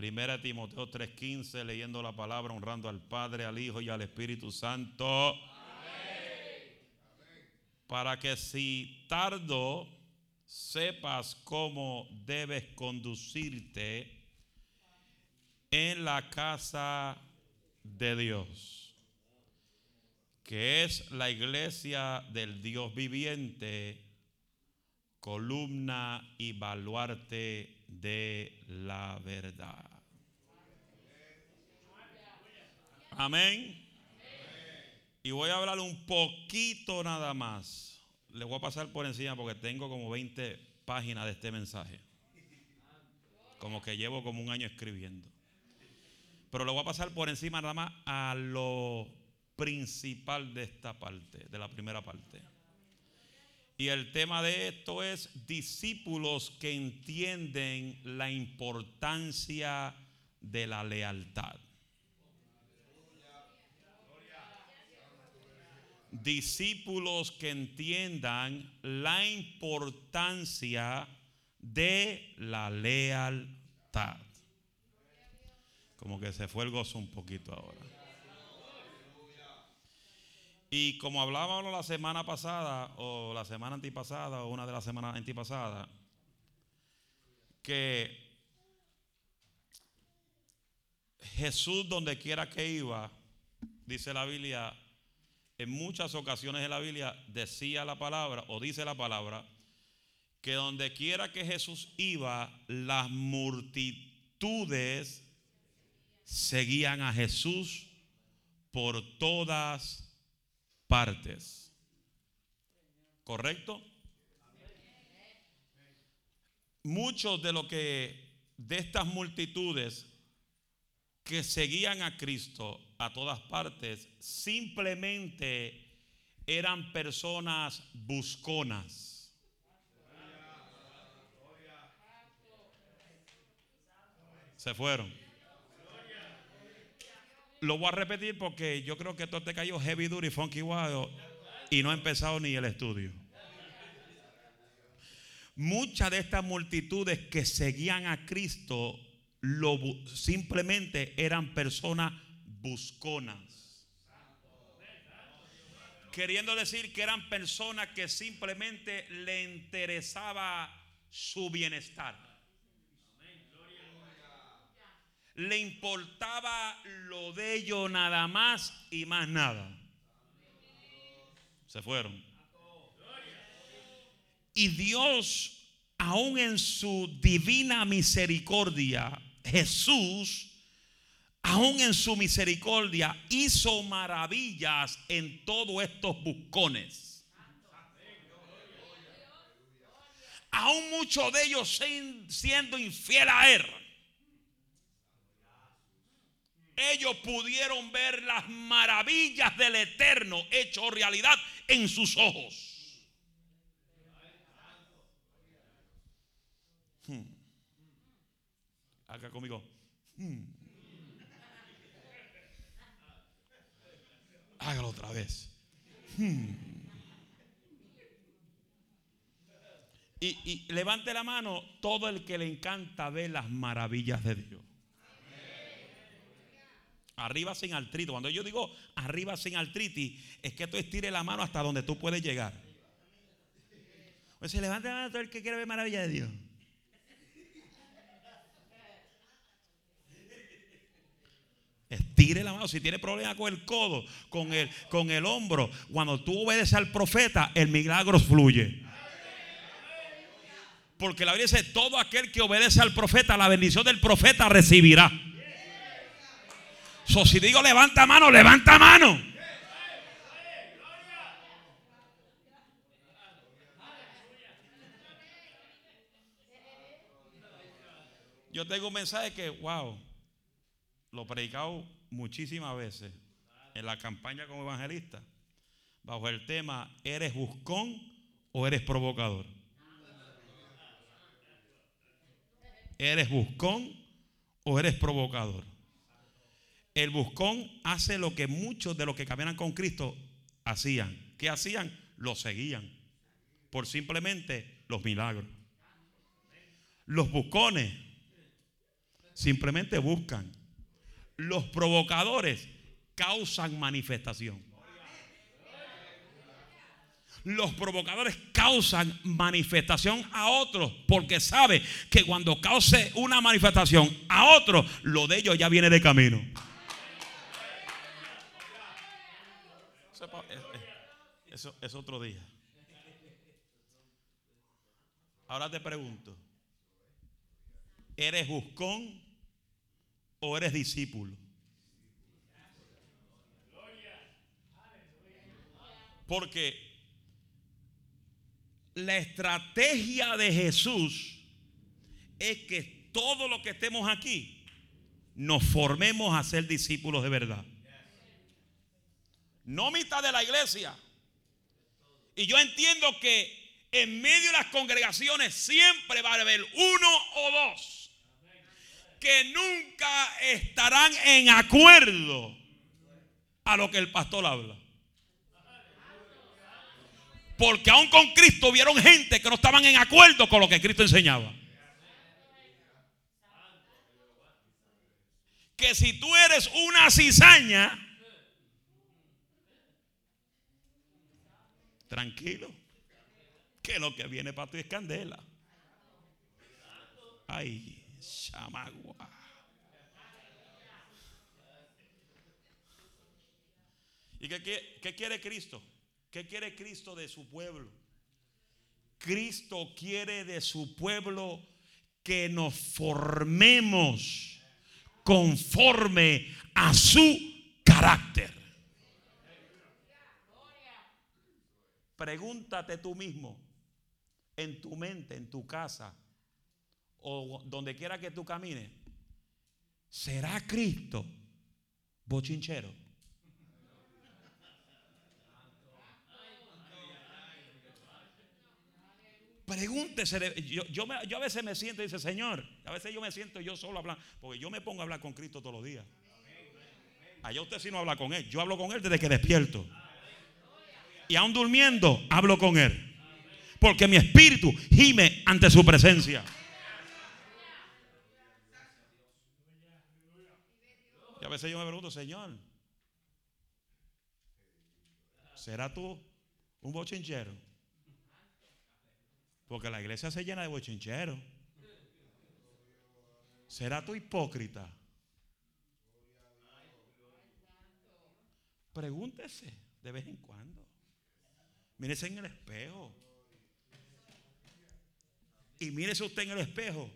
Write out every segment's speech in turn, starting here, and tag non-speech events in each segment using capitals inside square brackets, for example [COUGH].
Primera Timoteo 3:15, leyendo la palabra, honrando al Padre, al Hijo y al Espíritu Santo. Para que si tardo sepas cómo debes conducirte en la casa de Dios, que es la iglesia del Dios viviente, columna y baluarte de la verdad. Amén. Y voy a hablar un poquito nada más. Le voy a pasar por encima porque tengo como 20 páginas de este mensaje. Como que llevo como un año escribiendo. Pero le voy a pasar por encima nada más a lo principal de esta parte, de la primera parte. Y el tema de esto es discípulos que entienden la importancia de la lealtad. Discípulos que entiendan la importancia de la lealtad. Como que se fue el gozo un poquito ahora. Y como hablábamos la semana pasada, o la semana antipasada, o una de las semanas antipasadas, que Jesús donde quiera que iba, dice la Biblia, en muchas ocasiones de la Biblia decía la palabra, o dice la palabra, que donde quiera que Jesús iba, las multitudes seguían a Jesús por todas partes. ¿Correcto? Muchos de lo que de estas multitudes que seguían a Cristo a todas partes simplemente eran personas busconas. Se fueron. Lo voy a repetir porque yo creo que esto te cayó heavy duty, funky wild y no ha empezado ni el estudio. Muchas de estas multitudes que seguían a Cristo lo, simplemente eran personas busconas. Queriendo decir que eran personas que simplemente le interesaba su bienestar. Le importaba lo de ellos nada más y más nada. Se fueron. Y Dios, aún en su divina misericordia, Jesús, aún en su misericordia, hizo maravillas en todos estos buscones. Aún muchos de ellos siendo infiel a Él. Ellos pudieron ver las maravillas del Eterno hecho realidad en sus ojos. Hmm. Acá conmigo. Hmm. Hágalo otra vez. Hmm. Y, y, levante la mano todo el que le encanta ver las maravillas de Dios. Arriba sin artritis. Cuando yo digo arriba sin artritis, es que tú estires la mano hasta donde tú puedes llegar. O se levanta la mano todo el que quiere ver maravillas de Dios. Estire la mano. Si tiene problema con el codo, con el, con el hombro, cuando tú obedeces al profeta, el milagro fluye. Porque la Biblia dice: todo aquel que obedece al profeta, la bendición del profeta recibirá. So, si digo levanta mano, levanta mano. Yo tengo un mensaje que, wow, lo he predicado muchísimas veces en la campaña como evangelista, bajo el tema, ¿eres buscón o eres provocador? ¿Eres buscón o eres provocador? El buscón hace lo que muchos de los que caminan con Cristo hacían. ¿Qué hacían? Lo seguían por simplemente los milagros. Los buscones Simplemente buscan. Los provocadores causan manifestación. Los provocadores causan manifestación a otros porque sabe que cuando cause una manifestación a otros, lo de ellos ya viene de camino. Eso es otro día. Ahora te pregunto, ¿eres buscón o eres discípulo? Porque la estrategia de Jesús es que todo lo que estemos aquí nos formemos a ser discípulos de verdad. No mitad de la iglesia. Y yo entiendo que en medio de las congregaciones siempre va a haber uno o dos que nunca estarán en acuerdo a lo que el pastor habla. Porque aún con Cristo vieron gente que no estaban en acuerdo con lo que Cristo enseñaba. Que si tú eres una cizaña, tranquilo, que lo que viene para ti es candela. Ay, chamagua. ¿Y qué, qué quiere Cristo? ¿Qué quiere Cristo de su pueblo? Cristo quiere de su pueblo que nos formemos conforme a su carácter. Pregúntate tú mismo, en tu mente, en tu casa, o donde quiera que tú camines, ¿será Cristo bochinchero? Pregúntese. Yo, yo, a veces me siento y dice, Señor, a veces yo me siento yo solo hablando, porque yo me pongo a hablar con Cristo todos los días. Allá usted sí no habla con Él. Yo hablo con Él desde que despierto. Y aún durmiendo, hablo con Él. Porque mi espíritu gime ante su presencia. Y a veces yo me pregunto, Señor, ¿será tú un bochinchero? Porque la iglesia se llena de bochincheros. ¿Será tu hipócrita? Pregúntese de vez en cuando. Mírese en el espejo. Y mírese usted en el espejo.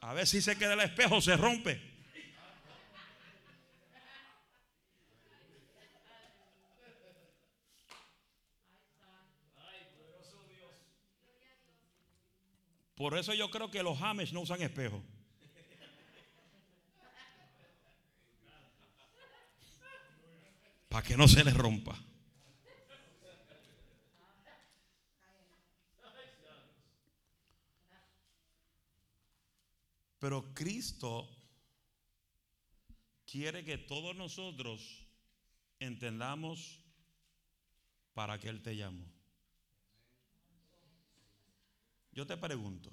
A ver si se queda el espejo, se rompe. Por eso yo creo que los James no usan espejo. Para que no se les rompa. Pero Cristo quiere que todos nosotros entendamos para qué Él te llamó. Yo te pregunto,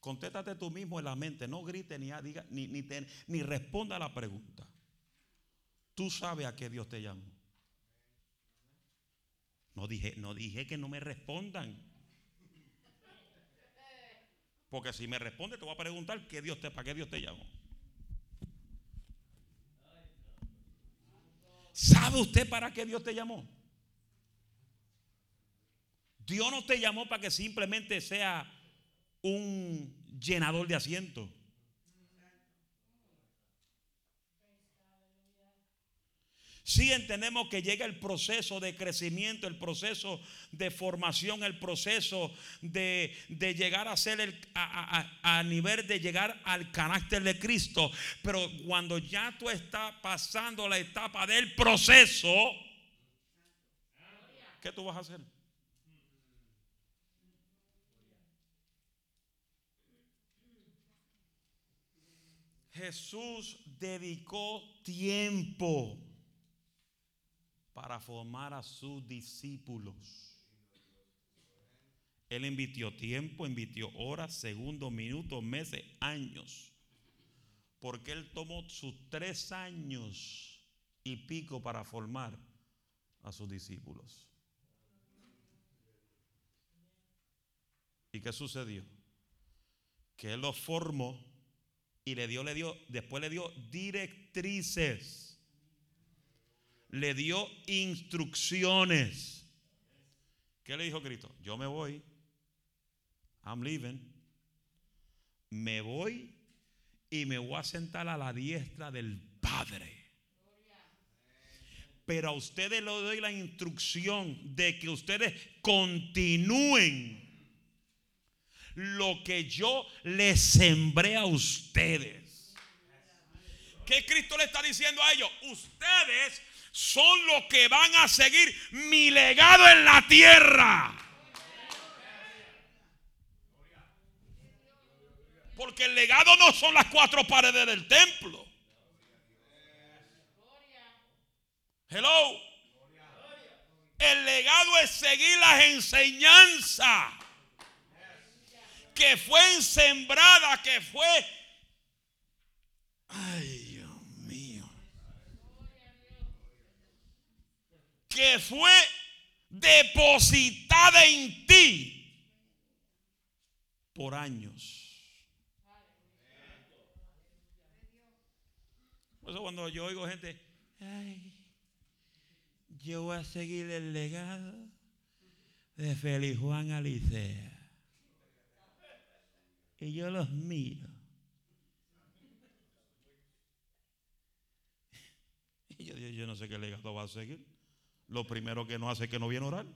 contéstate tú mismo en la mente, no grite ni, diga, ni, ni, ni responda a la pregunta. Tú sabes a qué Dios te llamó. No dije, no dije que no me respondan. Porque si me responde, te voy a preguntar qué Dios te, para qué Dios te llamó. ¿Sabe usted para qué Dios te llamó? Dios no te llamó para que simplemente sea un llenador de asientos. Sí entendemos que llega el proceso de crecimiento, el proceso de formación, el proceso de, llegar a ser el, a, a, nivel de llegar al carácter de Cristo. Pero cuando ya tú estás pasando la etapa del proceso, ¿qué tú vas a hacer? Jesús dedicó tiempo para formar a sus discípulos. Él invirtió tiempo, invirtió horas, segundos, minutos, meses, años. Porque Él tomó sus tres años y pico para formar a sus discípulos. ¿Y qué sucedió? Que Él los formó y le dio, le dio, después le dio directrices. Le dio instrucciones. ¿Qué le dijo Cristo? Yo me voy. I'm leaving. Me voy y me voy a sentar a la diestra del Padre. Pero a ustedes les doy la instrucción de que ustedes continúen lo que yo les sembré a ustedes. ¿Qué Cristo le está diciendo a ellos? Ustedes son los que van a seguir mi legado en la tierra. Porque el legado no son las cuatro paredes del templo. Hello. El legado es seguir las enseñanzas que fue sembrada, que fue... Ay, Dios mío. Que fue depositada en ti por años. Por eso cuando yo oigo gente, ay, yo voy a seguir el legado de Félix Juan Alicea. Y yo los miro. [LAUGHS] Y yo digo, yo no sé qué legado va a seguir. Lo primero que no hace es que no viene a orar.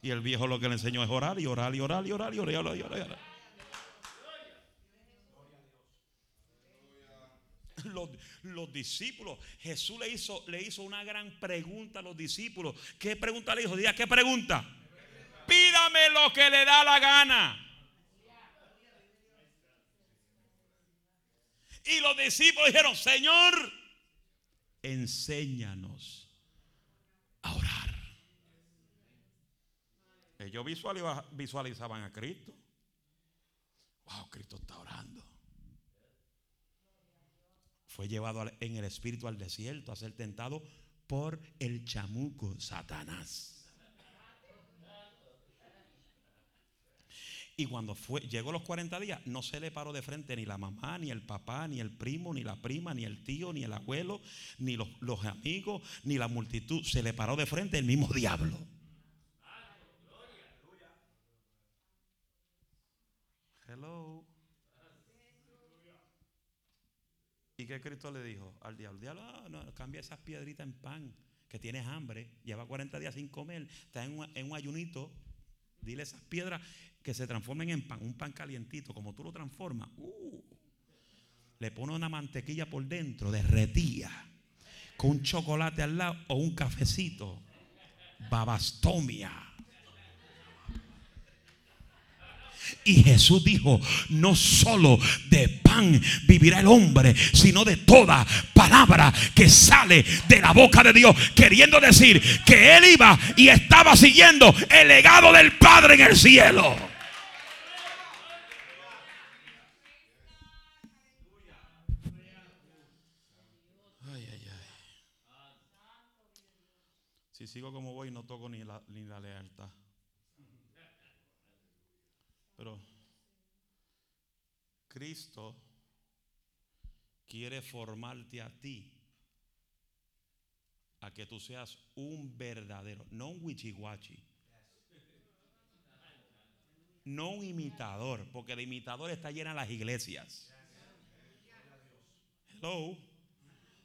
Y el viejo lo que le enseñó es orar y orar y orar y orar y orar y orar. Los, los, discípulos, Jesús le hizo, le hizo una gran pregunta a los discípulos. ¿Qué pregunta le hizo? Diga, ¿qué pregunta? Pídame lo que le da la gana. Y los discípulos dijeron, Señor, enséñanos a orar. Ellos visualizaban a Cristo. Wow, Cristo está orando. Fue llevado en el espíritu al desierto a ser tentado por el chamuco Satanás. Y cuando llegó los 40 días, no se le paró de frente ni la mamá, ni el papá, ni el primo, ni la prima, ni el tío, ni el abuelo, ni los amigos, ni la multitud. Se le paró de frente el mismo diablo. Hello. ¿Y qué Cristo le dijo al diablo? Diablo, ah, no, cambia esas piedritas en pan, que tienes hambre, lleva 40 días sin comer, está en un, en un ayunito. Dile esas piedras que se transformen en pan, un pan calientito, como tú lo transformas, uh, le pone una mantequilla por dentro, derretía, con un chocolate al lado o un cafecito, babastomia. Y Jesús dijo, no solo de pan vivirá el hombre, sino de toda palabra que sale de la boca de Dios. Queriendo decir que él iba y estaba siguiendo el legado del Padre en el cielo. Si sigo como voy, no toco ni la, ni la lealtad. Pero Cristo quiere formarte a ti a que tú seas un verdadero, no un wichiwachi, no un imitador, porque el imitador está llena las iglesias. Hello.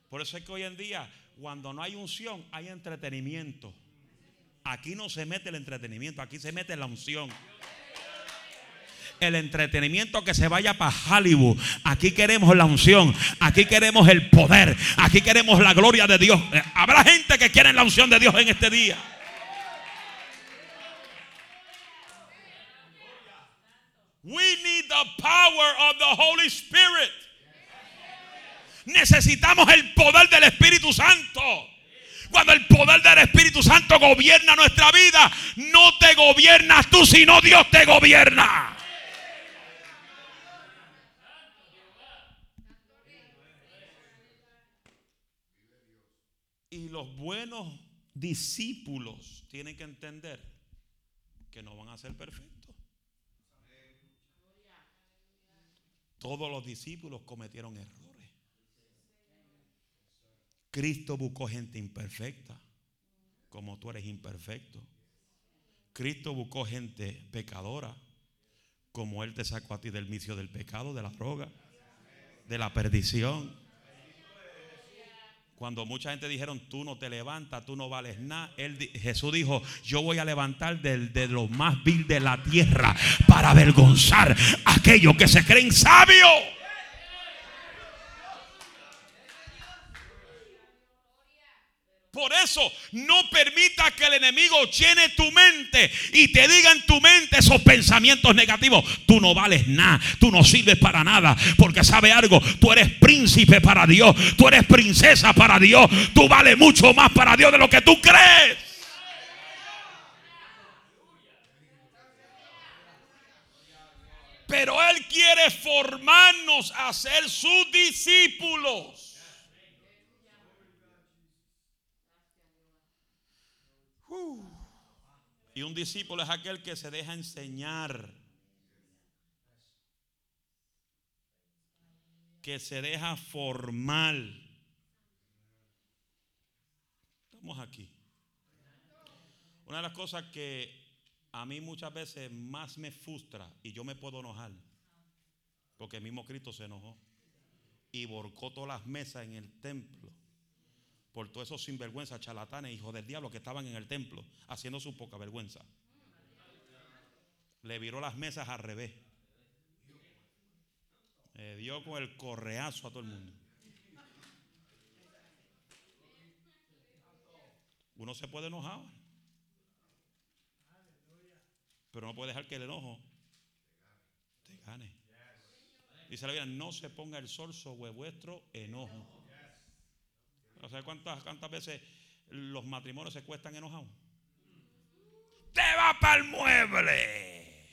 Por eso es que hoy en día, cuando no hay unción, hay entretenimiento. Aquí no se mete el entretenimiento, aquí se mete la unción el entretenimiento que se vaya para Hollywood. Aquí queremos la unción, aquí queremos el poder, aquí queremos la gloria de Dios. Eh, habrá gente que quiere la unción de Dios en este día. We need the power of the Holy Spirit. Necesitamos el poder del Espíritu Santo. Cuando el poder del Espíritu Santo gobierna nuestra vida, no te gobiernas tú, sino Dios te gobierna. Los buenos discípulos tienen que entender que no van a ser perfectos. Todos los discípulos cometieron errores. Cristo buscó gente imperfecta, como tú eres imperfecto. Cristo buscó gente pecadora, como Él te sacó a ti del vicio del pecado, de la droga, de la perdición. Cuando mucha gente dijeron, tú no te levantas, tú no vales nada, Jesús dijo, yo voy a levantar de lo más vil de la tierra para avergonzar a aquellos que se creen sabios. Por no permita que el enemigo llene tu mente y te diga en tu mente esos pensamientos negativos. Tú no vales nada, tú no sirves para nada. Porque sabe algo, tú eres príncipe para Dios, tú eres princesa para Dios, tú vales mucho más para Dios de lo que tú crees. Pero Él quiere formarnos a ser sus discípulos. Y un discípulo es aquel que se deja enseñar. Que se deja formar. Estamos aquí. Una de las cosas que a mí muchas veces más me frustra y yo me puedo enojar. Porque el mismo Cristo se enojó y borcó todas las mesas en el templo por todos esos sinvergüenzas, charlatanes, hijos del diablo que estaban en el templo haciendo su poca vergüenza. Le viró las mesas al revés. Le dio con el correazo a todo el mundo. Uno se puede enojar, pero no puede dejar que el enojo te gane. Dice la Biblia, no se ponga el sol sobre vuestro enojo. ¿No sabes cuántas, cuántas veces los matrimonios se cuestan enojados? Te va para el mueble.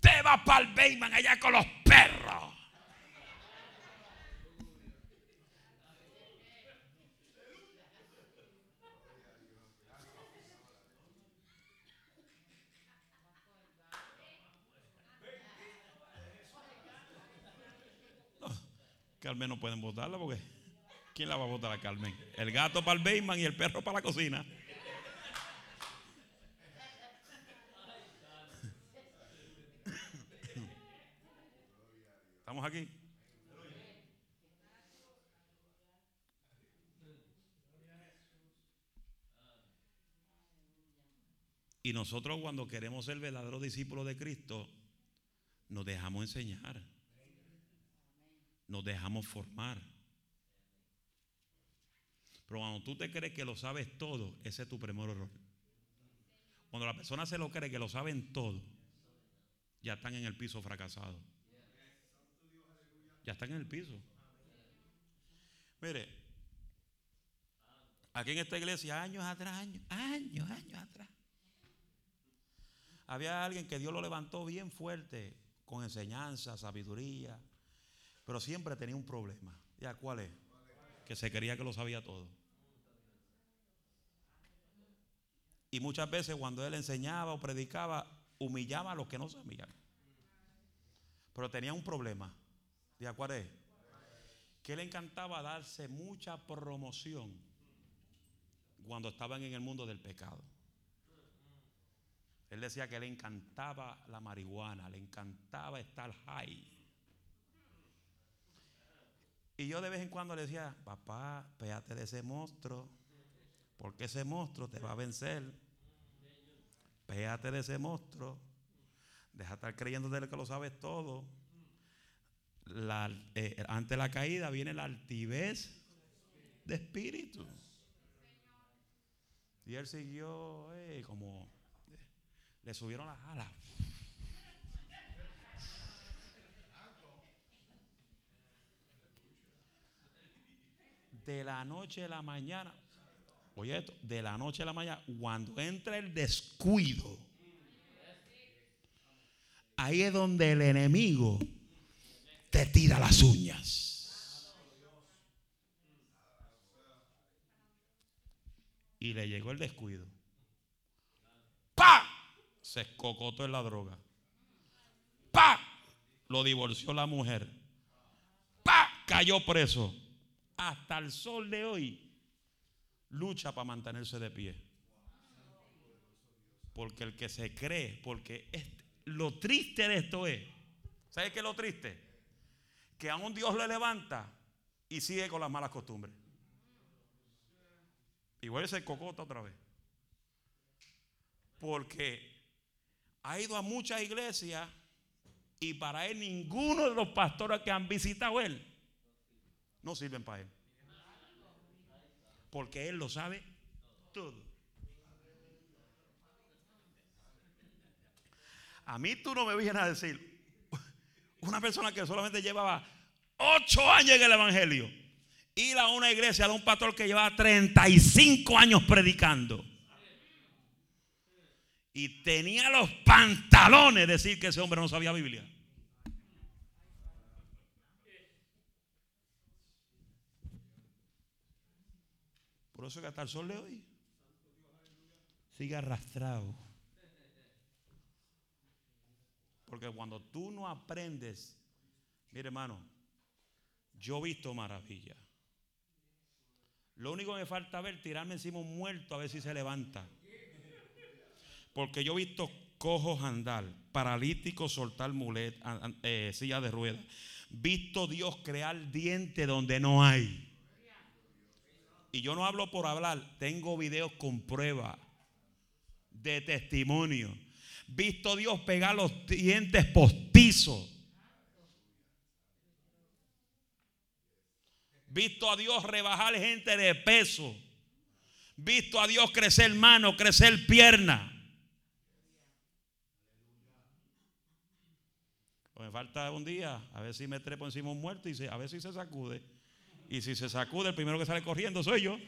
Te va para el Bayman allá con los perros. Carmen no pueden votarla porque ¿quién la va a votar a Carmen? El gato para el Bayman y el perro para la cocina. ¿Estamos aquí? Y nosotros cuando queremos ser verdaderos discípulos de Cristo, nos dejamos enseñar nos dejamos formar. Pero cuando tú te crees que lo sabes todo, ese es tu primer error. Cuando la persona se lo cree que lo saben todo, ya están en el piso fracasado. Ya están en el piso. Mire, aquí en esta iglesia, años atrás, años, años, años atrás, había alguien que Dios lo levantó bien fuerte, con enseñanza, sabiduría, pero siempre tenía un problema. ¿Ya cuál es? Que se creía que lo sabía todo. Y muchas veces cuando él enseñaba o predicaba, humillaba a los que no sabían. Pero tenía un problema. ¿Ya cuál es? Que le encantaba darse mucha promoción cuando estaban en el mundo del pecado. Él decía que le encantaba la marihuana, le encantaba estar high. Y yo de vez en cuando le decía, papá, péate de ese monstruo, porque ese monstruo te va a vencer. Péate de ese monstruo. Deja de estar creyendo de que lo sabes todo. Eh, ante la caída viene la altivez de espíritu. Y él siguió, eh, como le subieron las alas. De la noche a la mañana, oye esto, de la noche a la mañana, cuando entra el descuido, ahí es donde el enemigo te tira las uñas. Y le llegó el descuido. ¡Pa! Se escocotó en la droga. ¡Pa! Lo divorció la mujer. ¡Pa! Cayó preso. Hasta el sol de hoy lucha para mantenerse de pie. Porque el que se cree, porque lo triste de esto es, ¿sabe qué es lo triste? Que a un Dios le levanta y sigue con las malas costumbres. Igual se cocota otra vez. Porque ha ido a muchas iglesias y para él ninguno de los pastores que han visitado él no sirven para él. Porque él lo sabe todo. A mí tú no me vienes a decir, una persona que solamente llevaba ocho años en el Evangelio, ir a una iglesia de un pastor que llevaba 35 años predicando. Y tenía los pantalones de decir que ese hombre no sabía Biblia. Eso que hasta el sol de hoy sigue arrastrado. Porque cuando tú no aprendes, mire hermano, yo he visto maravilla. Lo único que me falta ver, tirarme encima un muerto a ver si se levanta. Porque yo he visto cojos andar, paralíticos soltar mulet, eh, silla de ruedas. Visto Dios crear dientes donde no hay. Y yo no hablo por hablar, tengo videos con prueba de testimonio. Visto Dios pegar los dientes postizos. Visto a Dios rebajar gente de peso. Visto a Dios crecer mano, crecer pierna. Pues me falta un día, a ver si me trepo encima un muerto y a ver si se sacude. Y si se sacude, el primero que sale corriendo soy yo.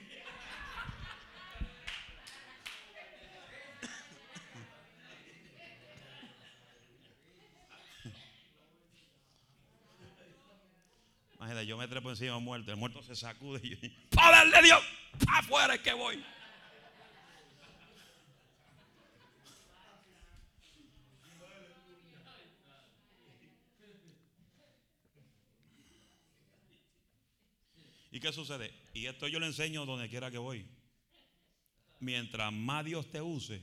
Imagínate, yo me trepo encima muerto, el muerto se sacude y yo, ¡para de Dios! ¡Afuera es que voy! ¿Y qué sucede? Y esto yo le enseño donde quiera que voy. Mientras más Dios te use,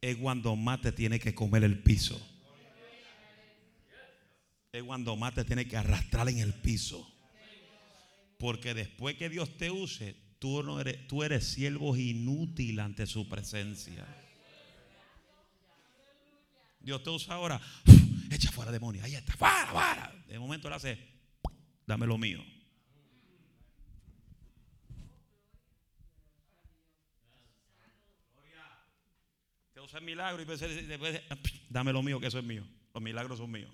es cuando más te tiene que comer el piso. Es cuando más te tiene que arrastrar en el piso. Porque después que Dios te use, tú, no eres, tú eres siervo inútil ante su presencia. Dios te usa ahora. echa fuera demonio. Ahí está. Fuera, fuera. De momento él hace. Dame lo mío. Hacer milagros y después, dame lo mío, que eso es mío. Los milagros son míos.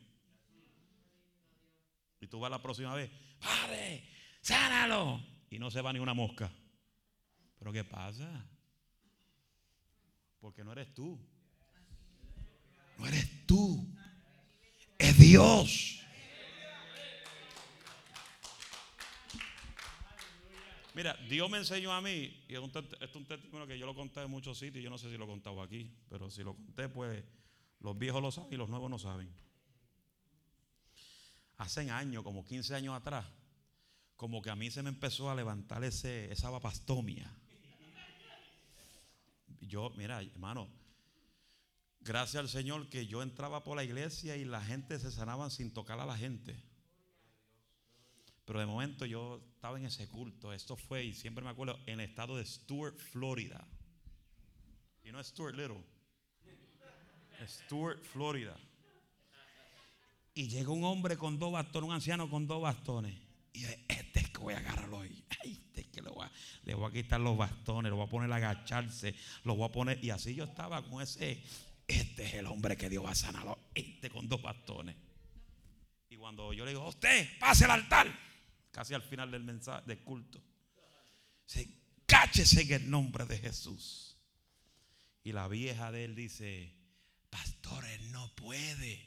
Y tú vas la próxima vez, Padre, sánalo. Y no se va ni una mosca. ¿Pero qué pasa? Porque no eres tú. No eres tú. Es Dios. Mira, Dios me enseñó a mí, y esto es un testimonio que yo lo conté en muchos sitios, yo no sé si lo he contado aquí, pero si lo conté, pues los viejos lo saben y los nuevos no saben. Hace años, como 15 años atrás, como que a mí se me empezó a levantar ese, esa vapastomia. Yo, mira, hermano, gracias al Señor que yo entraba por la iglesia y la gente se sanaban sin tocar a la gente. Pero de momento yo estaba en ese culto. Esto fue, y siempre me acuerdo, en el estado de Stuart, Florida. Y no es Stuart Little. Stuart, Florida. Y llegó un hombre con dos bastones, un anciano con dos bastones. Y yo, este es que voy a agarrarlo hoy. [LAUGHS] Este es que lo voy a, le voy a quitar los bastones, lo voy a poner a agacharse, lo voy a poner. Y así yo estaba con ese, este es el hombre que Dios va a sanarlo. Este con dos bastones. Y cuando yo le digo, usted, pase al altar casi al final del mensaje, del culto. Se cáchese en el nombre de Jesús. Y la vieja de él dice, pastor, él no puede.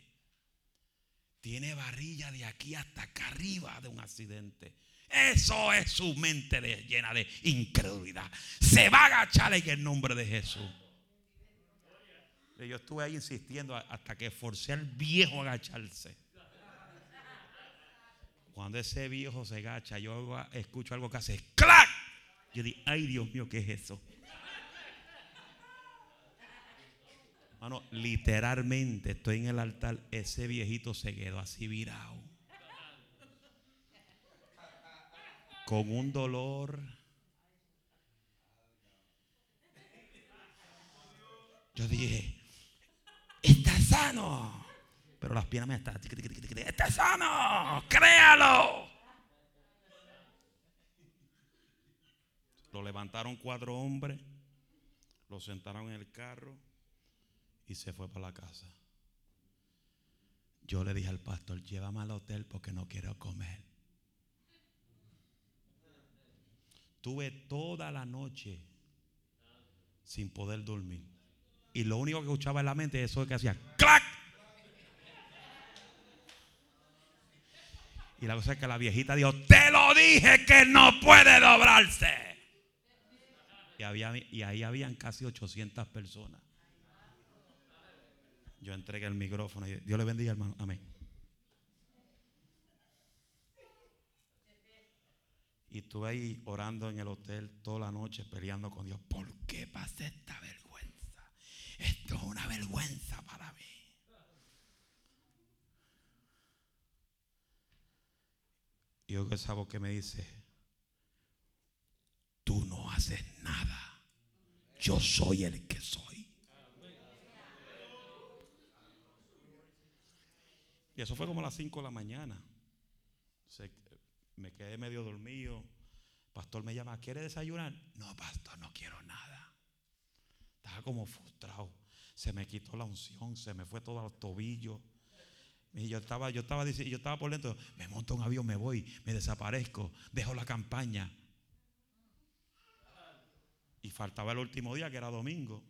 Tiene varilla de aquí hasta acá arriba de un accidente. Eso es su mente llena de incredulidad. Se va a agachar en el nombre de Jesús. Yo estuve ahí insistiendo hasta que forcé al viejo a agacharse. Cuando ese viejo se agacha, yo escucho algo que hace ¡clac! Yo digo, ay Dios mío, ¿qué es eso? Mano, literalmente estoy en el altar, ese viejito se quedó así virado. Con un dolor. Yo dije, está sano. Pero las piernas me están, está sano, créalo. Lo levantaron cuatro hombres, lo sentaron en el carro y se fue para la casa. Yo le dije al pastor, llévame al hotel porque no quiero comer. Tuve toda la noche sin poder dormir. Y lo único que escuchaba en la mente es eso que hacía ¡clac! Y la cosa es que la viejita dijo, te lo dije que no puede doblarse. Y, había, y ahí habían casi 800 personas. Yo entregué el micrófono y Dios le bendiga, hermano. Amén. Y estuve ahí orando en el hotel toda la noche peleando con Dios. ¿Por qué pasé esta vergüenza? Esto es una vergüenza para mí. Y yo que esa voz que me dice, tú no haces nada. Yo soy el que soy. Y eso fue como a las 5 de la mañana. me quedé medio dormido. Pastor me llama, ¿quiere desayunar? No, pastor, no quiero nada. Estaba como frustrado. Se me quitó la unción, se me fue todo al tobillo. Yo estaba, yo estaba, yo estaba por dentro, me monto un avión, me voy, me desaparezco, dejo la campaña. Y faltaba el último día, que era domingo.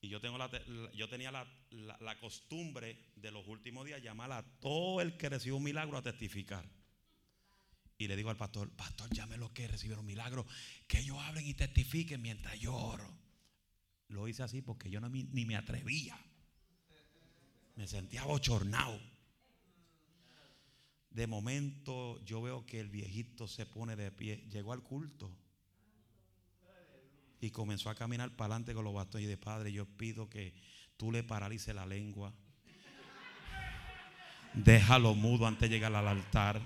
Y yo, tengo la, yo tenía la, la, costumbre de los últimos días llamar a todo el que recibió un milagro a testificar. Y le digo al pastor, pastor, llame los que recibieron milagro, que ellos hablen y testifiquen mientras yo oro. Lo hice así porque yo no, ni me atrevía. Me sentía bochornado. De momento yo veo que el viejito se pone de pie. Llegó al culto y comenzó a caminar para adelante con los bastones. Y de padre, yo pido que tú le paralices la lengua. Déjalo mudo antes de llegar al altar.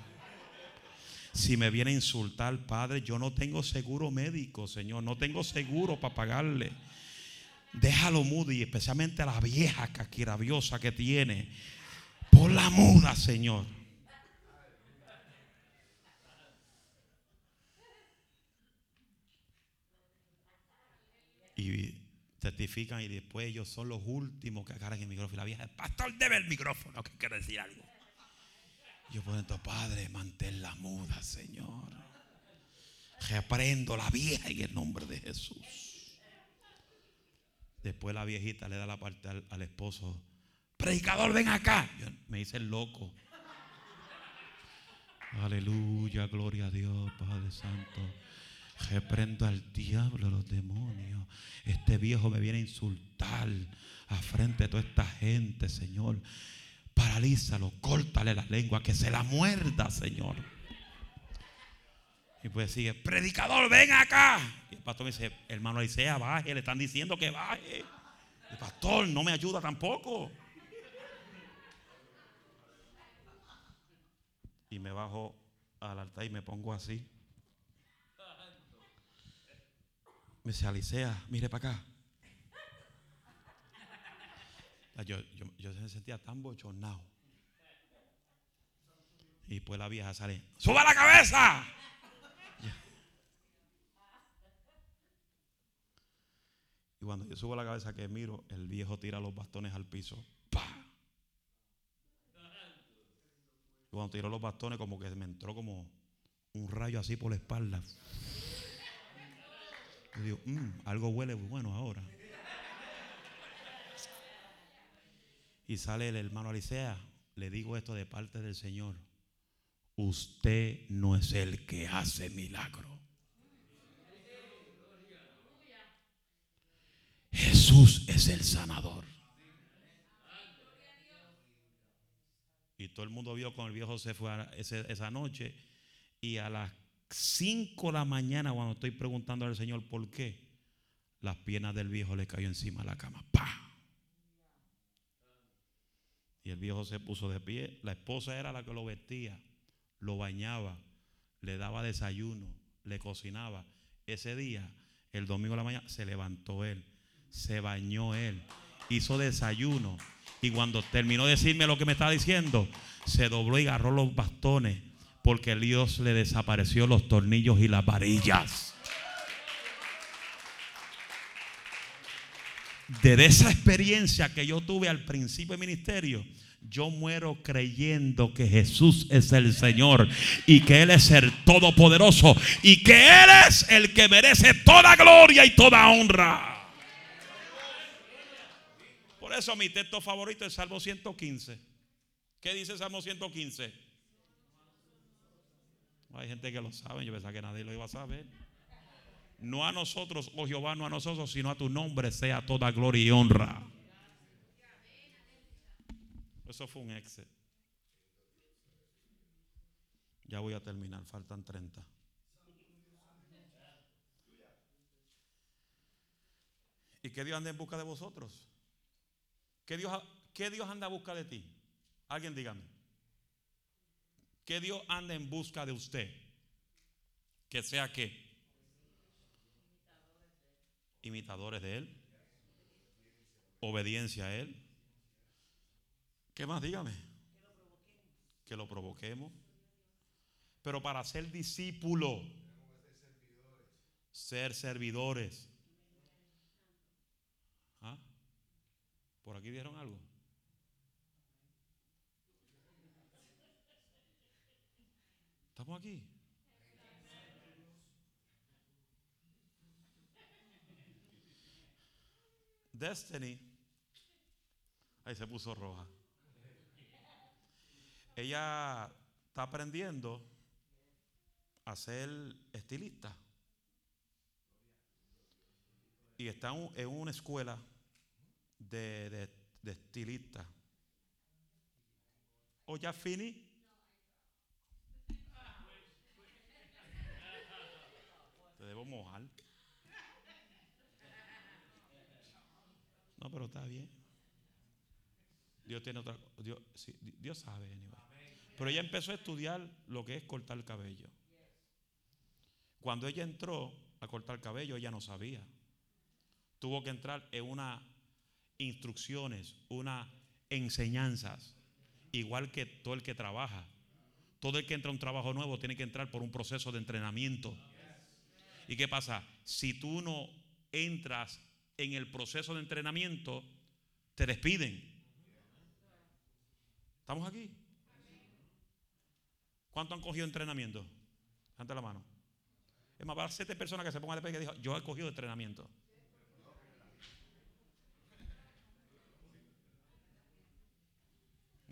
Si me viene a insultar, Padre, yo no tengo seguro médico, Señor. No tengo seguro para pagarle. Déjalo mudo y especialmente a la vieja caquirabiosa que tiene. Por la muda, Señor. y testifican y después ellos son los últimos que agarran el micrófono. Y la vieja, el pastor debe el micrófono, que quiere decir algo. Yo puedo entonces, Padre, la muda, Señor. Reprendo la vieja en el nombre de Jesús. Después la viejita le da la parte al, esposo. Predicador, ven acá. me dice el loco. Aleluya, gloria a Dios, Padre Santo. Reprendo al diablo, los demonios. Este viejo me viene a insultar a frente de toda esta gente, Señor. Paralízalo, córtale la lengua, que se la muerda, Señor. Y pues sigue, predicador, ven acá. Y el pastor me dice, hermano Elisea, baje, le están diciendo que baje. El pastor no me ayuda tampoco. Y me bajo al altar y me pongo así. Me dice, Alicia, mire para acá. Yo, yo, me sentía tan bochornado. Y pues la vieja sale, ¡suba la cabeza! Y cuando yo subo la cabeza que miro, el viejo tira los bastones al piso. Y cuando tiró los bastones, como que me entró como un rayo así por la espalda. Yo digo, "Mm, algo huele bueno ahora. Y sale el hermano Alicea, le digo esto de parte del Señor. Usted no es el que hace milagro. Jesús es el sanador. Y todo el mundo vio con el viejo se fue esa noche. Y a las 5 de la mañana, cuando estoy preguntando al Señor por qué, las piernas del viejo le cayó encima de la cama. ¡Pah! Y el viejo se puso de pie. La esposa era la que lo vestía, lo bañaba, le daba desayuno, le cocinaba. Ese día, el domingo de la mañana, se levantó él, se bañó él, hizo desayuno. Y cuando terminó de decirme lo que me estaba diciendo, se dobló y agarró los bastones, porque Dios le desapareció los tornillos y las varillas. Desde esa experiencia que yo tuve al principio del ministerio, yo muero creyendo que Jesús es el Señor y que Él es el Todopoderoso y que Él es el que merece toda gloria y toda honra. Por eso mi texto favorito es Salmo 115. ¿Qué dice Salmo 115? Hay gente que lo sabe, yo pensaba que nadie lo iba a saber. No a nosotros, oh Jehová, no a nosotros, sino a tu nombre sea toda gloria y honra. Eso fue un exit. Ya voy a terminar, faltan 30. ¿Y qué Dios anda en busca de vosotros? ¿Qué Dios, qué Dios anda en busca de ti? Alguien dígame. ¿Qué Dios anda en busca de usted? Que sea qué? Imitadores de Él. Obediencia a Él. ¿Qué más? Dígame. Que lo provoquemos. Pero para ser discípulo, ser servidores. ¿Ah? ¿Por aquí dieron algo? ¿Estamos aquí? Destiny. Ahí se puso roja. Ella está aprendiendo a ser estilista. Y está en un- en una escuela de, de, estilista. ¿O ya finí? Te debo mojar. No, pero está bien. Dios tiene otra Dios, Dios sabe. Pero ella empezó a estudiar lo que es cortar el cabello. Cuando ella entró a cortar cabello, ella no sabía. Tuvo que entrar en unas instrucciones, unas enseñanzas, igual que todo el que trabaja. Todo el que entra a un trabajo nuevo tiene que entrar por un proceso de entrenamiento. ¿Y qué pasa? Si tú no entras en el proceso de entrenamiento, te despiden. ¿Estamos aquí? ¿Cuánto han cogido entrenamiento? Levanta la mano. Es más, para siete personas que se pongan de pie que dijo, yo he cogido entrenamiento.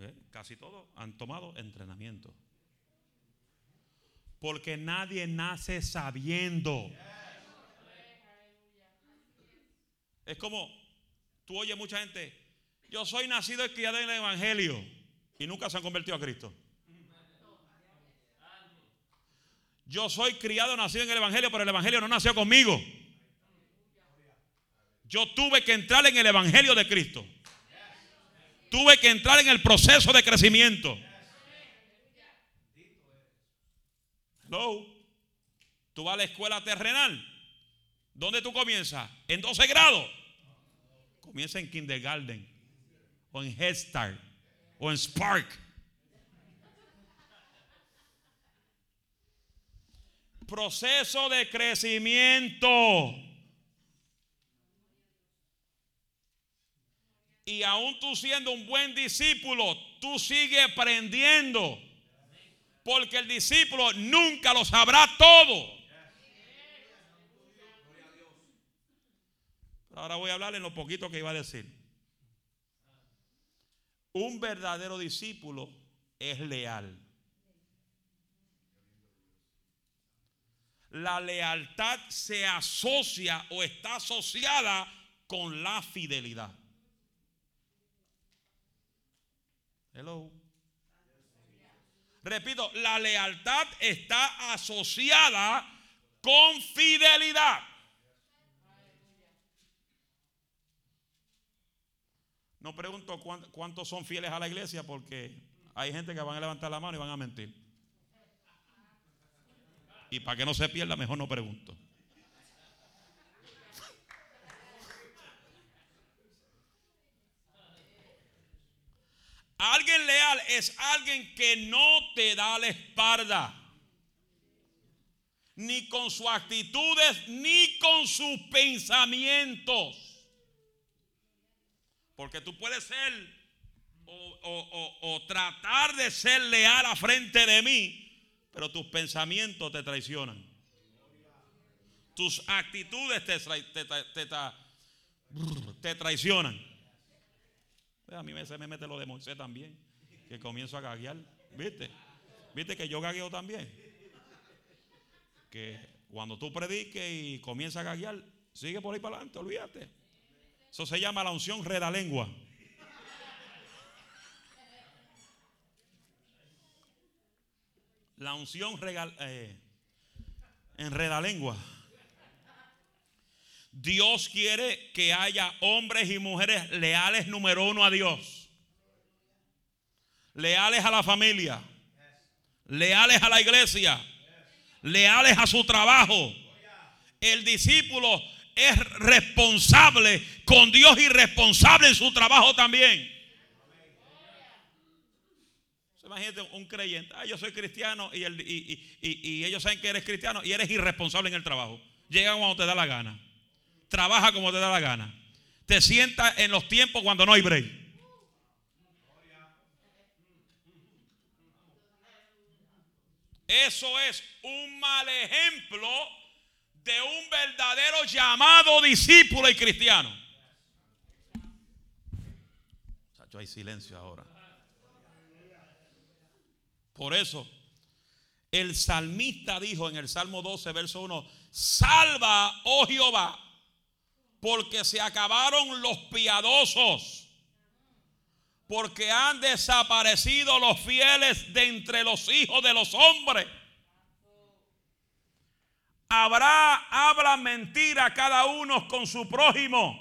¿Eh? Casi todos han tomado entrenamiento. Porque nadie nace sabiendo. Es como, tú oyes mucha gente, yo soy nacido y criado en el Evangelio y nunca se han convertido a Cristo. Yo soy criado, nacido en el Evangelio, pero el Evangelio no nació conmigo. Yo tuve que entrar en el Evangelio de Cristo. Tuve que entrar en el proceso de crecimiento. Hello. Tú vas a la escuela terrenal. ¿Dónde tú comienzas? En 12 grados. Comienza en kindergarten. O en Head Start. O en Spark. Proceso de crecimiento. Y aún tú siendo un buen discípulo, tú sigues aprendiendo. Porque el discípulo nunca lo sabrá todo. Ahora voy a hablar en lo poquito que iba a decir. Un verdadero discípulo es leal. La lealtad se asocia o está asociada con la fidelidad. Hello. Repito, la lealtad está asociada con fidelidad. No pregunto cuántos son fieles a la iglesia porque hay gente que van a levantar la mano y van a mentir. Y para que no se pierda, mejor no pregunto. Alguien leal es alguien que no te da la espalda. Ni con sus actitudes, ni con sus pensamientos. Porque tú puedes ser o, tratar de ser leal a frente de mí, pero tus pensamientos te traicionan. Tus actitudes te, te, traicionan. Pues a mí se me mete lo de Moisés también, que comienzo a gaguear. ¿Viste? ¿Viste que yo gagueo también? Que cuando tú prediques y comienzas a gaguear, sigue por ahí para adelante, olvídate. Eso se llama la unción lengua. La unción regal, eh, en lengua. Dios quiere que haya hombres y mujeres leales número uno a Dios. Leales a la familia. Leales a la iglesia. Leales a su trabajo. El discípulo es responsable con Dios y responsable en su trabajo también. Imagínate un creyente, ah, yo soy cristiano y, ellos saben que eres cristiano y eres irresponsable en el trabajo. Llega cuando te da la gana. Trabaja como te da la gana. Te sienta en los tiempos cuando no hay break. Eso es un mal ejemplo de un verdadero llamado discípulo y cristiano. hay silencio ahora. Por eso, el salmista dijo en el Salmo 12, verso 1, salva, oh Jehová, porque se acabaron los piadosos, porque han desaparecido los fieles de entre los hijos de los hombres. Habrá, habla mentira cada uno con su prójimo.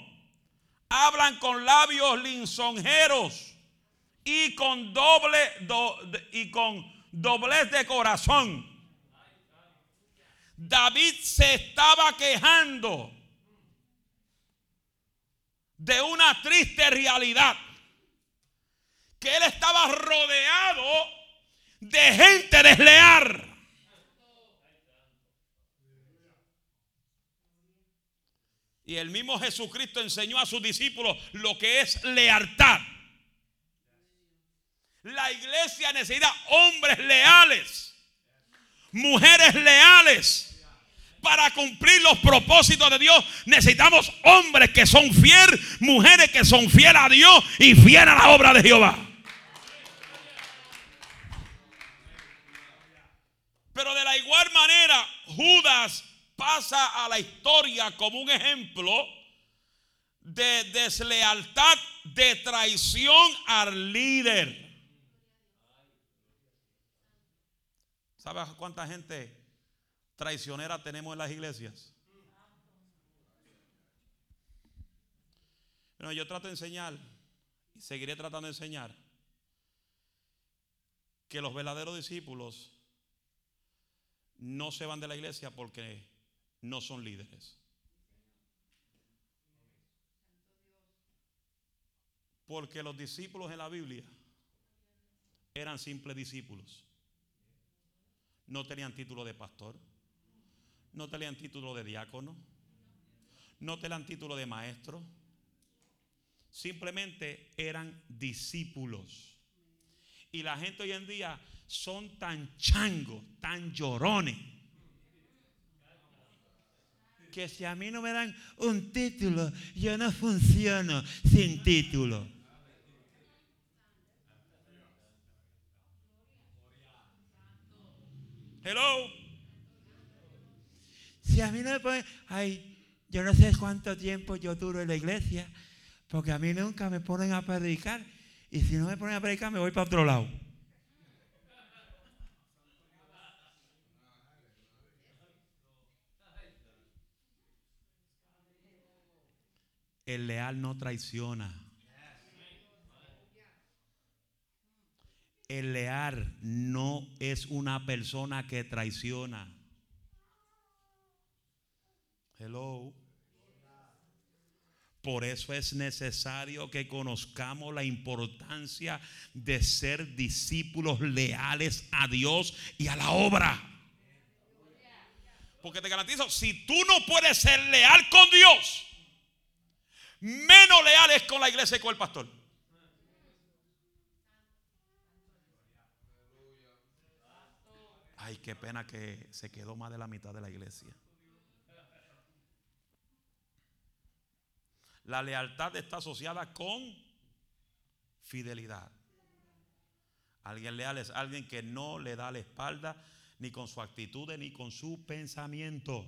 Hablan con labios linsonjeros y con doble y con doblez de corazón. David se estaba quejando de una triste realidad. Que él estaba rodeado de gente desleal. Y el mismo Jesucristo enseñó a sus discípulos lo que es lealtad. La iglesia necesita hombres leales, mujeres leales. Para cumplir los propósitos de Dios necesitamos hombres que son fieles, mujeres que son fieles a Dios y fieles a la obra de Jehová. Pero de la igual manera, Judas pasa a la historia como un ejemplo de deslealtad, de traición al líder. ¿Sabes cuánta gente traicionera tenemos en las iglesias? Bueno, yo trato de enseñar y seguiré tratando de enseñar que los verdaderos discípulos no se van de la iglesia porque no son líderes. Porque los discípulos en la Biblia eran simples discípulos. No tenían título de pastor. No tenían título de diácono. No tenían título de maestro. Simplemente eran discípulos. Y la gente hoy en día son tan changos, tan llorones. Que si a mí no me dan un título, yo no funciono sin título. Hello. Si a mí no me ponen, ay, yo no sé cuánto tiempo yo duro en la iglesia, porque a mí nunca me ponen a predicar. Y si no me ponen a predicar, me voy para otro lado. El leal no traiciona. El leal no es una persona que traiciona. Hello. Por eso es necesario que conozcamos la importancia de ser discípulos leales a Dios y a la obra. Porque te garantizo, si tú no puedes ser leal con Dios, menos leales con la iglesia y con el pastor. Ay, qué pena que se quedó más de la mitad de la iglesia. La lealtad está asociada con fidelidad. Alguien leal es alguien que no le da la espalda ni con su actitud ni con su pensamiento.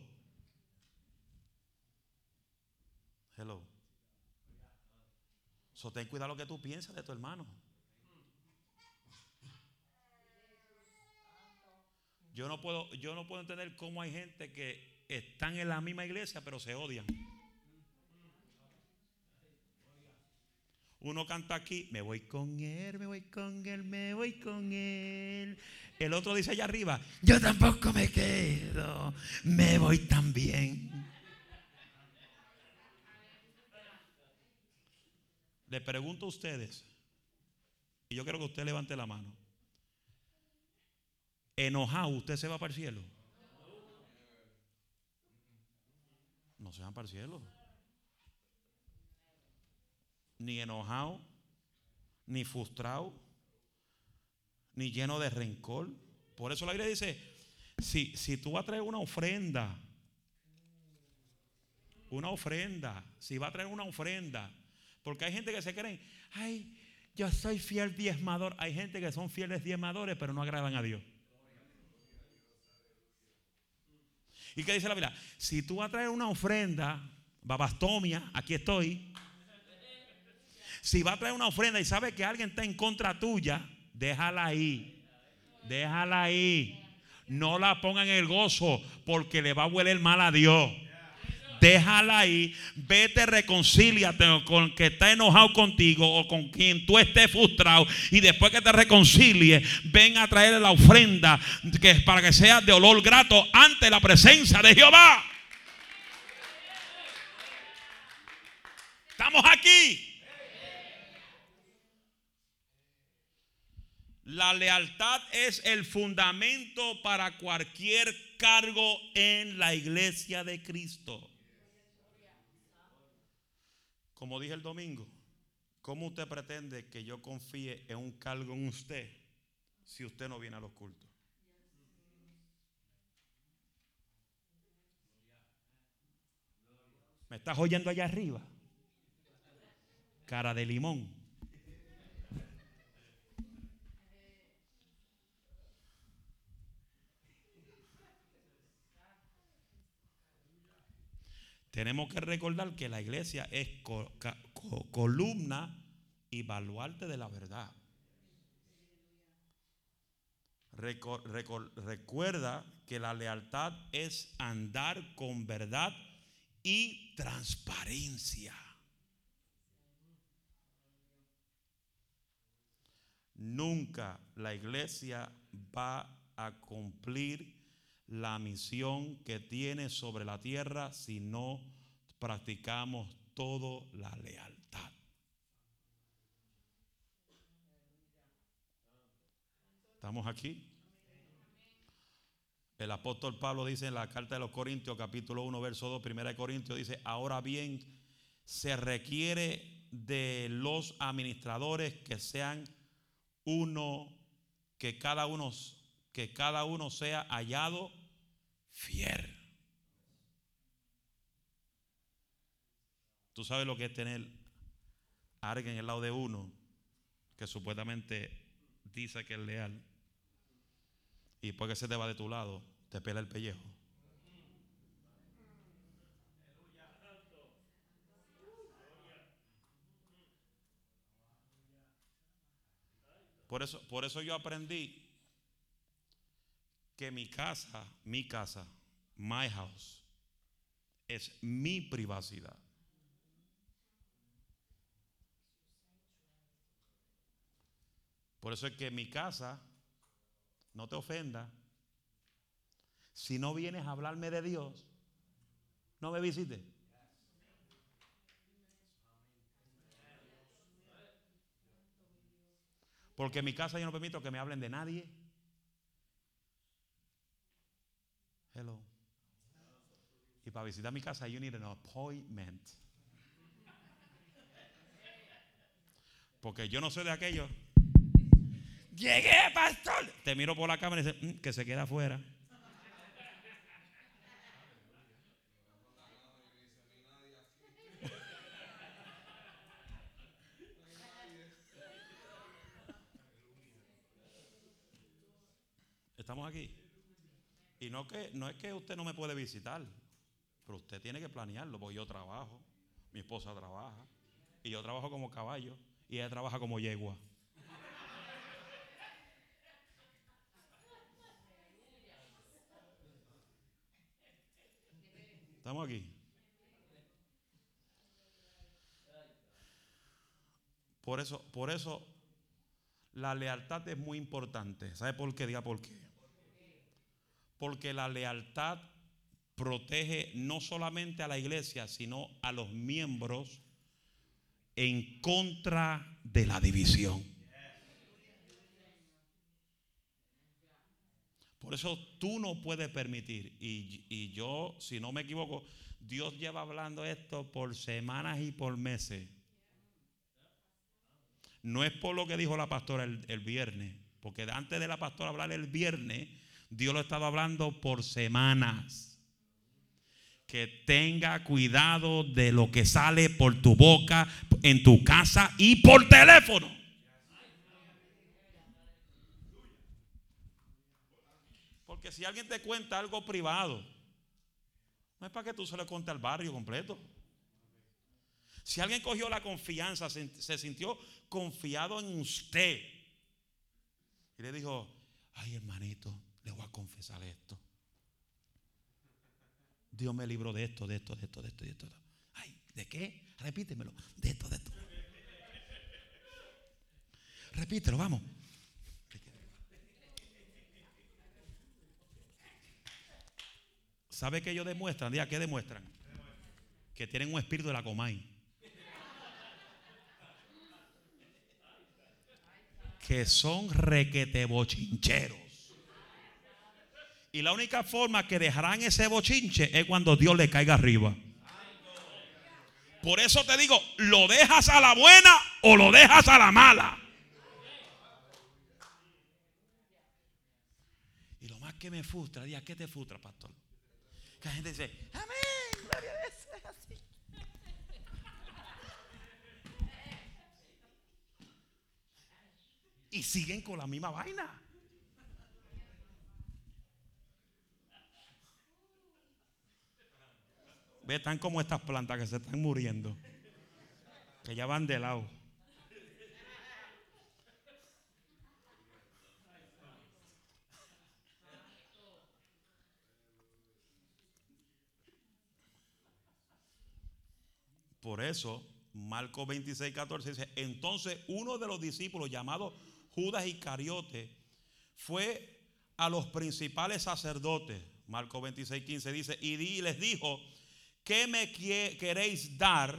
Hello. So ten cuidado lo que tú piensas de tu hermano. Yo no puedo, yo no puedo entender cómo hay gente que están en la misma iglesia pero se odian. Uno canta aquí, me voy con él, me voy con él, me voy con él. El otro dice allá arriba, yo tampoco me quedo, me voy también. Le pregunto a ustedes, y yo quiero que usted levante la mano. Enojado, ¿usted se va para el cielo? No se van para el cielo ni enojado, ni frustrado, ni lleno de rencor. Por eso la Biblia dice, si, si tú vas a traer una ofrenda, una ofrenda, si va a traer una ofrenda, porque hay gente que se creen, ay, yo soy fiel diezmador. Hay gente que son fieles diezmadores, pero no agradan a Dios. ¿Y qué dice la Biblia? Si tú vas a traer una ofrenda, babastomia, aquí estoy, si va a traer una ofrenda y sabe que alguien está en contra tuya, déjala ahí. Déjala ahí. No la pongan en el gozo porque le va a hueler mal a Dios. Déjala ahí, vete, reconcíliate con que está enojado contigo o con quien tú estés frustrado. Y después que te reconcilie, ven a traerle la ofrenda que para que sea de olor grato ante la presencia de Jehová. Estamos aquí. La lealtad es el fundamento para cualquier cargo en la iglesia de Cristo. Como dije el domingo, ¿cómo usted pretende que yo confíe en un cargo en usted si usted no viene a los cultos? ¿Me estás oyendo allá arriba? Cara de limón. Tenemos que recordar que la iglesia es columna y baluarte de la verdad. recuerda que la lealtad es andar con verdad y transparencia. Nunca la iglesia va a cumplir la misión que tiene sobre la tierra si no practicamos todo la lealtad. ¿Estamos aquí? El apóstol Pablo dice en la carta de los Corintios, capítulo 1, verso 2, primera de Corintios, dice, ahora bien, se requiere de los administradores que sean uno, que cada uno, que cada uno sea hallado fiel. Tú sabes lo que es tener a alguien en el lado de uno que supuestamente dice que es leal y después que se te va de tu lado, te pela el pellejo. Por eso, por eso yo aprendí que mi casa, mi casa, my house, es mi privacidad. Por eso es que mi casa, no te ofenda, si no vienes a hablarme de Dios, no me visites. Porque en mi casa yo no permito que me hablen de nadie. Hello. Y para visitar mi casa, you need an appointment. Porque yo no soy de aquellos Llegué, pastor. Te miro por la cámara y dice, mm, que se queda afuera. Estamos aquí. Y no, que, no es que usted no me puede visitar, pero usted tiene que planearlo, porque yo trabajo, mi esposa trabaja, y yo trabajo como caballo, y ella trabaja como yegua. Estamos aquí. Por eso, por eso la lealtad es muy importante. ¿Sabe por qué? Diga por qué. Porque la lealtad protege no solamente a la iglesia, sino a los miembros en contra de la división. Por eso tú no puedes permitir, y, yo, si no me equivoco, Dios lleva hablando esto por semanas y por meses. No es por lo que dijo la pastora el, el, viernes, porque antes de la pastora hablar el viernes, Dios lo ha estado hablando por semanas. Que tenga cuidado de lo que sale por tu boca, en tu casa y por teléfono. que si alguien te cuenta algo privado, no es para que tú se lo cuentes al barrio completo. Si alguien cogió la confianza, se, sintió confiado en usted y le dijo, ay hermanito, le voy a confesar esto. Dios me libró de esto, de esto, de esto, de esto, de esto. Ay, ¿de qué? Repítemelo. De esto, de esto. Repítelo, vamos. ¿Sabe qué ellos demuestran? Diga, ¿qué demuestran? Que tienen un espíritu de la Comay. Que son requete bochincheros. Y la única forma que dejarán ese bochinche es cuando Dios le caiga arriba. Por eso te digo, ¿lo dejas a la buena o lo dejas a la mala? Y lo más que me frustra, diga, ¿qué te frustra, pastor? Que la gente dice, amén, gloria a Dios, así. Y siguen con la misma vaina. Ve, están como estas plantas que se están muriendo. Que ya van de lado. Por eso, Marcos 26, 14 dice, entonces uno de los discípulos llamado Judas Iscariote fue a los principales sacerdotes. Marcos 26, 15 dice, y les dijo, ¿qué me queréis dar?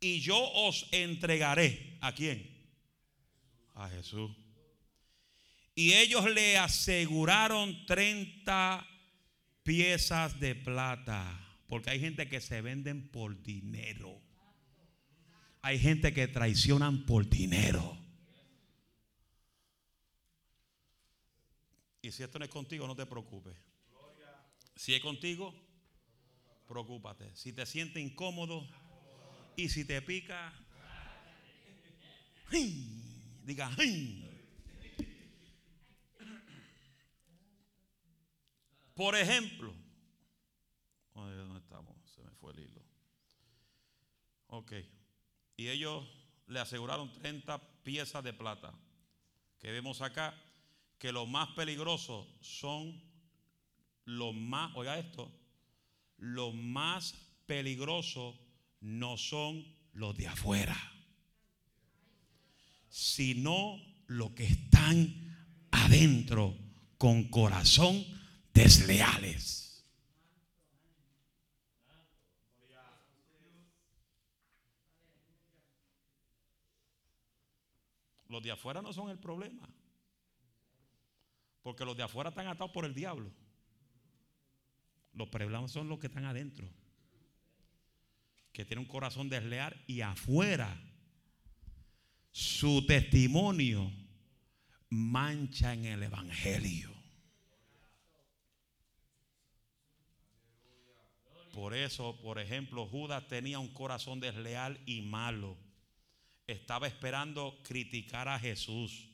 Y yo os entregaré. ¿A quién? A Jesús. Y ellos le aseguraron 30 piezas de plata. Porque hay gente que se venden por dinero. Hay gente que traicionan por dinero. Y si esto no es contigo, no te preocupes. Si es contigo, preocúpate. Si te sientes incómodo y si te pica, diga, por ejemplo, ¿dónde estamos? Se me fue el hilo. Ok. Y ellos le aseguraron 30 piezas de plata. Que vemos acá que los más peligrosos son los más, oiga esto, los más peligrosos no son los de afuera, sino los que están adentro con corazón desleales. Los de afuera no son el problema. Porque los de afuera están atados por el diablo. Los problemas son los que están adentro. Que tienen un corazón desleal y afuera su testimonio mancha en el Evangelio. Por eso, por ejemplo, Judas tenía un corazón desleal y malo. Estaba esperando criticar a Jesús.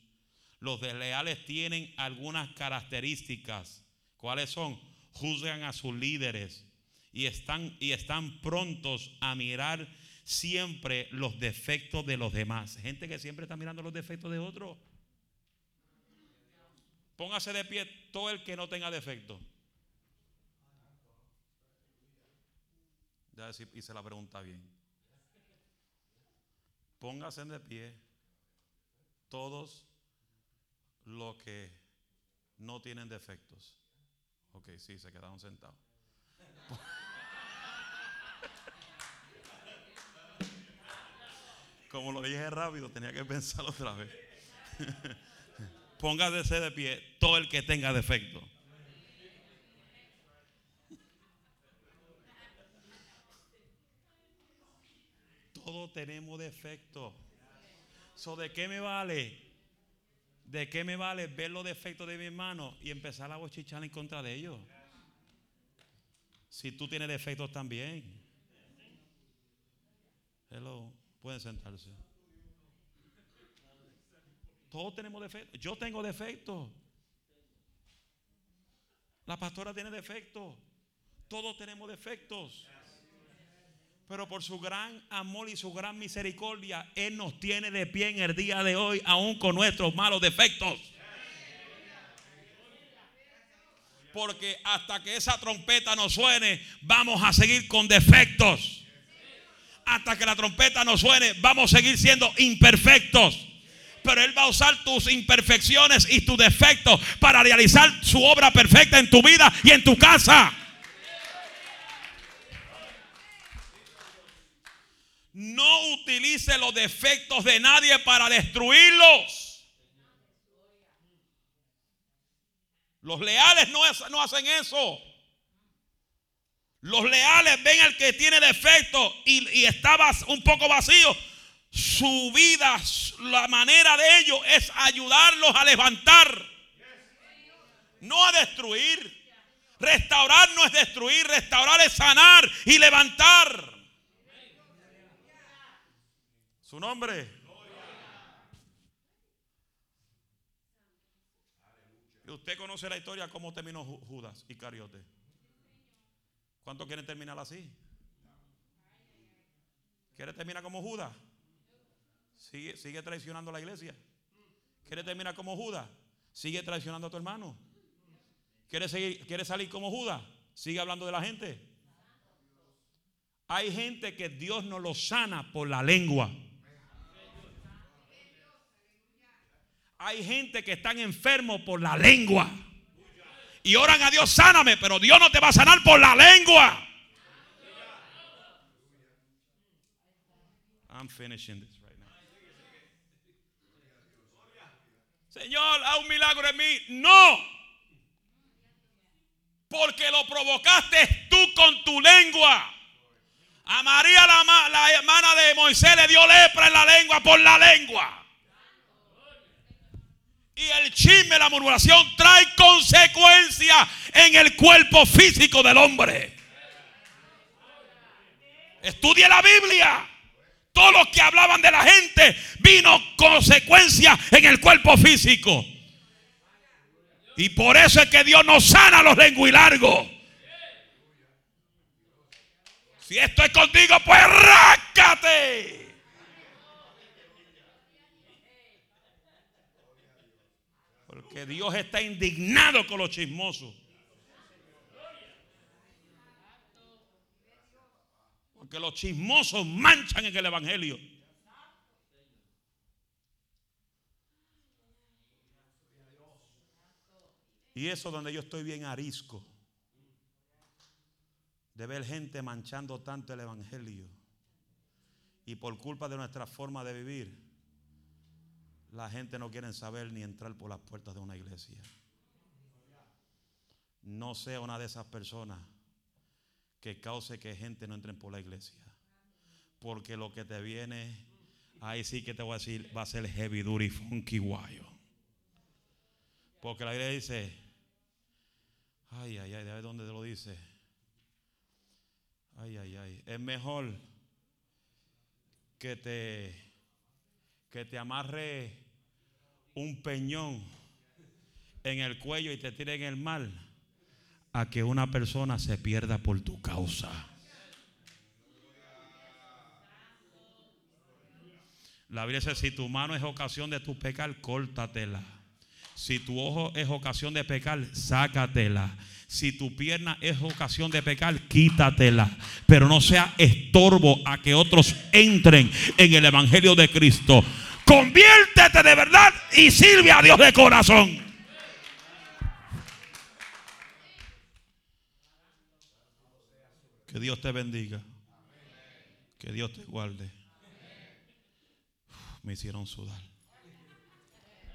Los desleales tienen algunas características. ¿Cuáles son? Juzgan a sus líderes y están, y están prontos a mirar siempre los defectos de los demás. Gente que siempre está mirando los defectos de otros. Póngase de pie todo el que no tenga defecto. Ya hice la pregunta bien. Póngase de pie todos los que no tienen defectos. Ok, sí, se quedaron sentados. [LAUGHS] Como lo dije rápido, tenía que pensarlo otra vez. [LAUGHS] Póngase de pie todo el que tenga defecto. Todos tenemos defectos. So, ¿De qué me vale ¿De qué me vale ver los defectos de mi hermano y empezar a bochichar en contra de ellos? Si tú tienes defectos también. Hello, pueden sentarse. Todos tenemos defectos. Yo tengo defectos. La pastora tiene defectos. Todos tenemos defectos. Pero por su gran amor y su gran misericordia, Él nos tiene de pie en el día de hoy, aún con nuestros malos defectos. Porque hasta que esa trompeta nos suene, vamos a seguir con defectos. Hasta que la trompeta nos suene, vamos a seguir siendo imperfectos. Pero Él va a usar tus imperfecciones y tus defectos para realizar su obra perfecta en tu vida y en tu casa. No utilice los defectos de nadie para destruirlos. Los leales no, no hacen eso. Los leales ven al que tiene defecto y, y estaba un poco vacío. Su vida, la manera de ellos es ayudarlos a levantar, no a destruir. Restaurar no es destruir, restaurar es sanar y levantar. Su nombre. Y usted conoce la historia cómo terminó Judas y Cariote. ¿Cuántos quieren terminar así? ¿Quiere terminar como Judas? Sigue, sigue traicionando a la iglesia. ¿Quiere terminar como Judas? Sigue traicionando a tu hermano. ¿Quiere, seguir, ¿Quiere salir como Judas? Sigue hablando de la gente. Hay gente que Dios no lo sana por la lengua. Hay gente que están enfermos por la lengua. Y oran a Dios, sáname, pero Dios no te va a sanar por la lengua. I'm finishing this right now. Señor, haz un milagro en mí. No. Porque lo provocaste tú con tu lengua. A María, la, la hermana de Moisés, le dio lepra en la lengua por la lengua. Y el chisme, la murmuración trae consecuencias en el cuerpo físico del hombre. Estudie la Biblia. Todos los que hablaban de la gente vino consecuencia en el cuerpo físico. Y por eso es que Dios nos sana los lenguilargos. Si esto es contigo, pues rácate. Porque Dios está indignado con los chismosos. Porque los chismosos manchan en el Evangelio. Y eso donde yo estoy bien arisco. De ver gente manchando tanto el Evangelio. Y por culpa de nuestra forma de vivir, la gente no quiere saber ni entrar por las puertas de una iglesia. No sea una de esas personas que cause que gente no entre por la iglesia. Porque lo que te viene, ahí sí que te voy a decir, va a ser heavy duty funky guayo. Porque la iglesia dice, ay, ay, ay, de dónde te lo dice. Ay, ay, ay. Es mejor que te que te amarre un peñón en el cuello y te tire en el mar a que una persona se pierda por tu causa. La Biblia dice, si tu mano es ocasión de tu pecar, córtatela. Si tu ojo es ocasión de pecar, sácatela. Si tu pierna es ocasión de pecar, quítatela. Pero no sea estorbo a que otros entren en el Evangelio de Cristo. Conviértete de verdad y sirve a Dios de corazón. Que Dios te bendiga. Que Dios te guarde. me hicieron sudar.